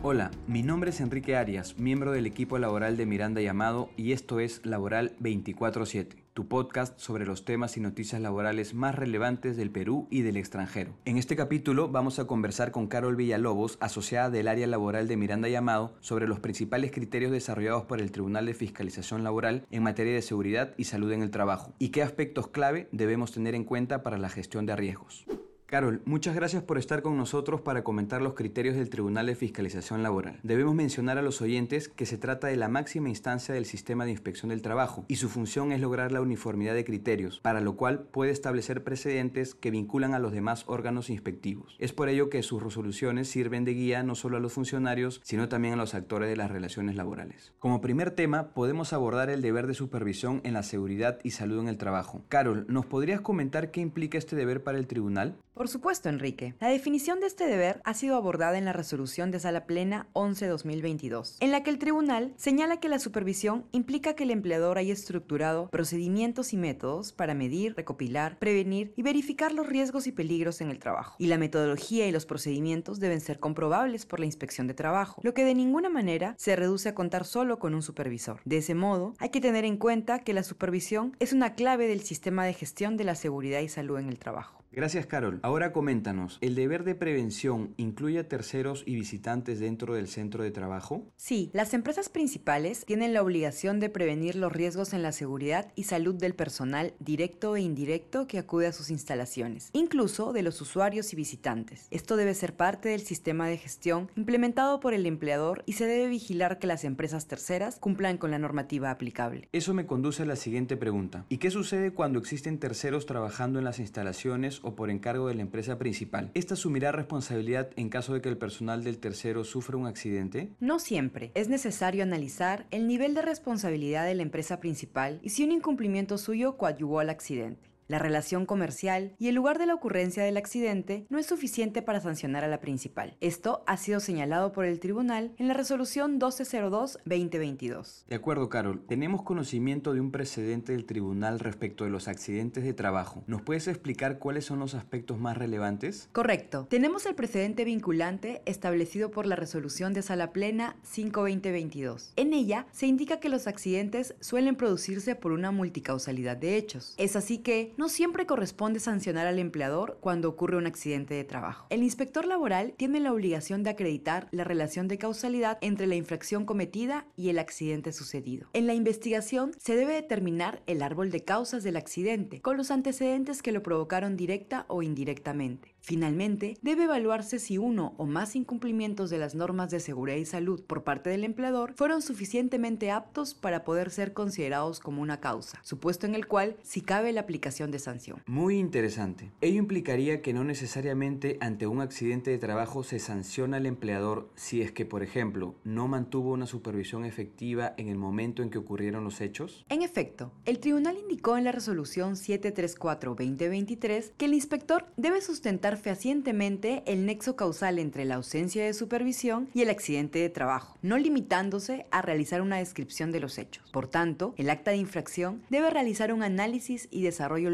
Hola, mi nombre es Enrique Arias, miembro del equipo laboral de Miranda Llamado y esto es Laboral 24-7, tu podcast sobre los temas y noticias laborales más relevantes del Perú y del extranjero. En este capítulo vamos a conversar con Carol Villalobos, asociada del área laboral de Miranda Llamado, sobre los principales criterios desarrollados por el Tribunal de Fiscalización Laboral en materia de seguridad y salud en el trabajo y qué aspectos clave debemos tener en cuenta para la gestión de riesgos. Carol, muchas gracias por estar con nosotros para comentar los criterios del Tribunal de Fiscalización Laboral. Debemos mencionar a los oyentes que se trata de la máxima instancia del sistema de inspección del trabajo y su función es lograr la uniformidad de criterios, para lo cual puede establecer precedentes que vinculan a los demás órganos inspectivos. Es por ello que sus resoluciones sirven de guía no solo a los funcionarios, sino también a los actores de las relaciones laborales. Como primer tema, podemos abordar el deber de supervisión en la seguridad y salud en el trabajo. Carol, ¿nos podrías comentar qué implica este deber para el tribunal? Por supuesto, Enrique. La definición de este deber ha sido abordada en la resolución de Sala Plena 11-2022, en la que el tribunal señala que la supervisión implica que el empleador haya estructurado procedimientos y métodos para medir, recopilar, prevenir y verificar los riesgos y peligros en el trabajo. Y la metodología y los procedimientos deben ser comprobables por la inspección de trabajo, lo que de ninguna manera se reduce a contar solo con un supervisor. De ese modo, hay que tener en cuenta que la supervisión es una clave del sistema de gestión de la seguridad y salud en el trabajo. Gracias, Carol. Ahora coméntanos, ¿el deber de prevención incluye a terceros y visitantes dentro del centro de trabajo? Sí, las empresas principales tienen la obligación de prevenir los riesgos en la seguridad y salud del personal directo e indirecto que acude a sus instalaciones, incluso de los usuarios y visitantes. Esto debe ser parte del sistema de gestión implementado por el empleador y se debe vigilar que las empresas terceras cumplan con la normativa aplicable. Eso me conduce a la siguiente pregunta. ¿Y qué sucede cuando existen terceros trabajando en las instalaciones o por encargo de la empresa principal. ¿Esta asumirá responsabilidad en caso de que el personal del tercero sufra un accidente? No siempre. Es necesario analizar el nivel de responsabilidad de la empresa principal y si un incumplimiento suyo coadyuvó al accidente. La relación comercial y el lugar de la ocurrencia del accidente no es suficiente para sancionar a la principal. Esto ha sido señalado por el tribunal en la resolución 1202-2022. De acuerdo, Carol. Tenemos conocimiento de un precedente del tribunal respecto de los accidentes de trabajo. ¿Nos puedes explicar cuáles son los aspectos más relevantes? Correcto. Tenemos el precedente vinculante establecido por la resolución de sala plena 5-2022. En ella se indica que los accidentes suelen producirse por una multicausalidad de hechos. Es así que no siempre corresponde sancionar al empleador cuando ocurre un accidente de trabajo. El inspector laboral tiene la obligación de acreditar la relación de causalidad entre la infracción cometida y el accidente sucedido. En la investigación se debe determinar el árbol de causas del accidente, con los antecedentes que lo provocaron directa o indirectamente. Finalmente, debe evaluarse si uno o más incumplimientos de las normas de seguridad y salud por parte del empleador fueron suficientemente aptos para poder ser considerados como una causa, supuesto en el cual si cabe la aplicación de sanción. Muy interesante. Ello implicaría que no necesariamente ante un accidente de trabajo se sanciona al empleador si es que, por ejemplo, no mantuvo una supervisión efectiva en el momento en que ocurrieron los hechos. En efecto, el tribunal indicó en la resolución 734-2023 que el inspector debe sustentar fehacientemente el nexo causal entre la ausencia de supervisión y el accidente de trabajo, no limitándose a realizar una descripción de los hechos. Por tanto, el acta de infracción debe realizar un análisis y desarrollo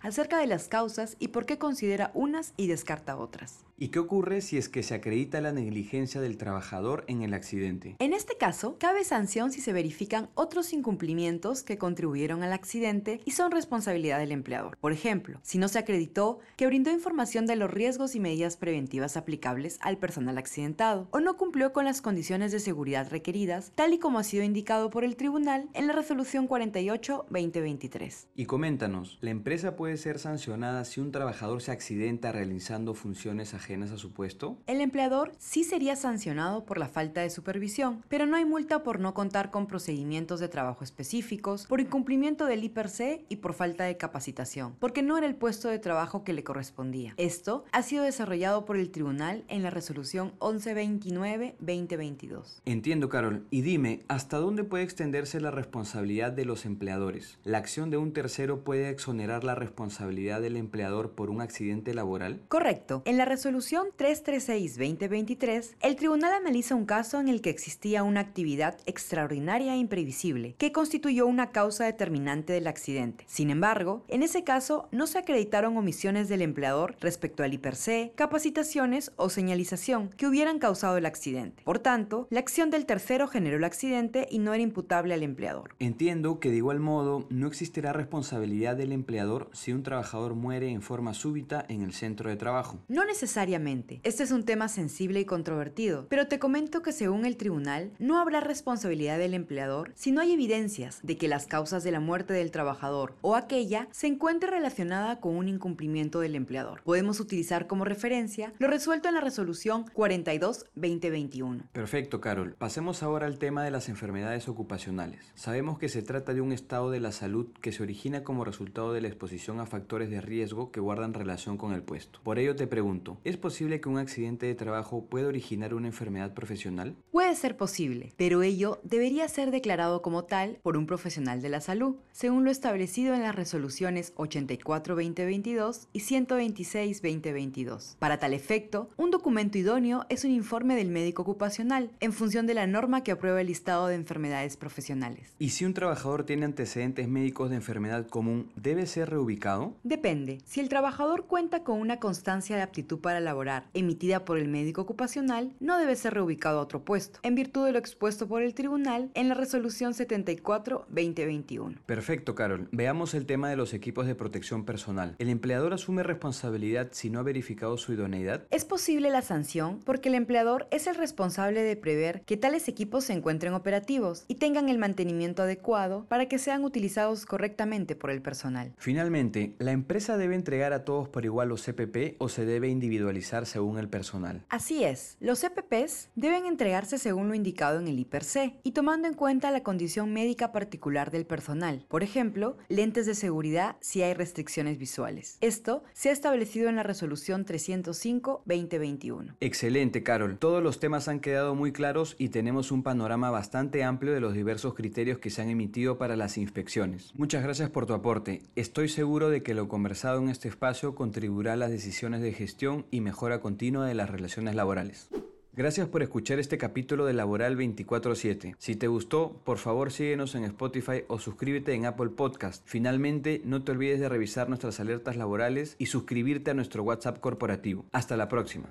acerca de las causas y por qué considera unas y descarta otras. ¿Y qué ocurre si es que se acredita la negligencia del trabajador en el accidente? En este caso, cabe sanción si se verifican otros incumplimientos que contribuyeron al accidente y son responsabilidad del empleador. Por ejemplo, si no se acreditó que brindó información de los riesgos y medidas preventivas aplicables al personal accidentado o no cumplió con las condiciones de seguridad requeridas, tal y como ha sido indicado por el tribunal en la resolución 48-2023. Y coméntanos, ¿la empresa puede ser sancionada si un trabajador se accidenta realizando funciones ajenas a su puesto? El empleador sí sería sancionado por la falta de supervisión, pero no hay multa por no contar con procedimientos de trabajo específicos, por incumplimiento del IPRC y por falta de capacitación, porque no era el puesto de trabajo que le correspondía. Esto ha sido desarrollado por el tribunal en la resolución 1129-2022. Entiendo, Carol. Y dime, ¿hasta dónde puede extenderse la responsabilidad de los empleadores? ¿La acción de un tercero puede exonerar la responsabilidad del empleador por un accidente laboral? Correcto. En la resolución resolución 336-2023, el tribunal analiza un caso en el que existía una actividad extraordinaria e imprevisible que constituyó una causa determinante del accidente. Sin embargo, en ese caso no se acreditaron omisiones del empleador respecto al IPRC, capacitaciones o señalización que hubieran causado el accidente. Por tanto, la acción del tercero generó el accidente y no era imputable al empleador. Entiendo que de igual modo no existirá responsabilidad del empleador si un trabajador muere en forma súbita en el centro de trabajo. No necesariamente. Este es un tema sensible y controvertido, pero te comento que según el tribunal no habrá responsabilidad del empleador si no hay evidencias de que las causas de la muerte del trabajador o aquella se encuentre relacionada con un incumplimiento del empleador. Podemos utilizar como referencia lo resuelto en la resolución 42-2021. Perfecto, Carol. Pasemos ahora al tema de las enfermedades ocupacionales. Sabemos que se trata de un estado de la salud que se origina como resultado de la exposición a factores de riesgo que guardan relación con el puesto. Por ello te pregunto, ¿es posible que un accidente de trabajo pueda originar una enfermedad profesional? Puede ser posible, pero ello debería ser declarado como tal por un profesional de la salud, según lo establecido en las resoluciones 84-2022 y 126-2022. Para tal efecto, un documento idóneo es un informe del médico ocupacional, en función de la norma que aprueba el listado de enfermedades profesionales. ¿Y si un trabajador tiene antecedentes médicos de enfermedad común, debe ser reubicado? Depende. Si el trabajador cuenta con una constancia de aptitud para laborar emitida por el médico ocupacional, no debe ser reubicado a otro puesto, en virtud de lo expuesto por el tribunal en la resolución 74-2021. Perfecto, Carol. Veamos el tema de los equipos de protección personal. ¿El empleador asume responsabilidad si no ha verificado su idoneidad? Es posible la sanción porque el empleador es el responsable de prever que tales equipos se encuentren operativos y tengan el mantenimiento adecuado para que sean utilizados correctamente por el personal. Finalmente, ¿la empresa debe entregar a todos por igual los CPP o se debe individualizar según el personal? Así es, los CPPs deben entregarse según lo indicado en el IPRC y tomando en cuenta la condición médica particular del personal, por ejemplo, lentes de seguridad si hay restricciones visuales. Esto se ha establecido en la resolución 305-2021. Excelente, Carol. Todos los temas han quedado muy claros y tenemos un panorama bastante amplio de los diversos criterios que se han emitido para las inspecciones. Muchas gracias por tu aporte. Estoy seguro de que lo conversado en este espacio contribuirá a las decisiones de gestión y mejora continua de las relaciones laborales. Gracias por escuchar este capítulo de Laboral 24/7. Si te gustó, por favor síguenos en Spotify o suscríbete en Apple Podcast. Finalmente, no te olvides de revisar nuestras alertas laborales y suscribirte a nuestro WhatsApp corporativo. Hasta la próxima.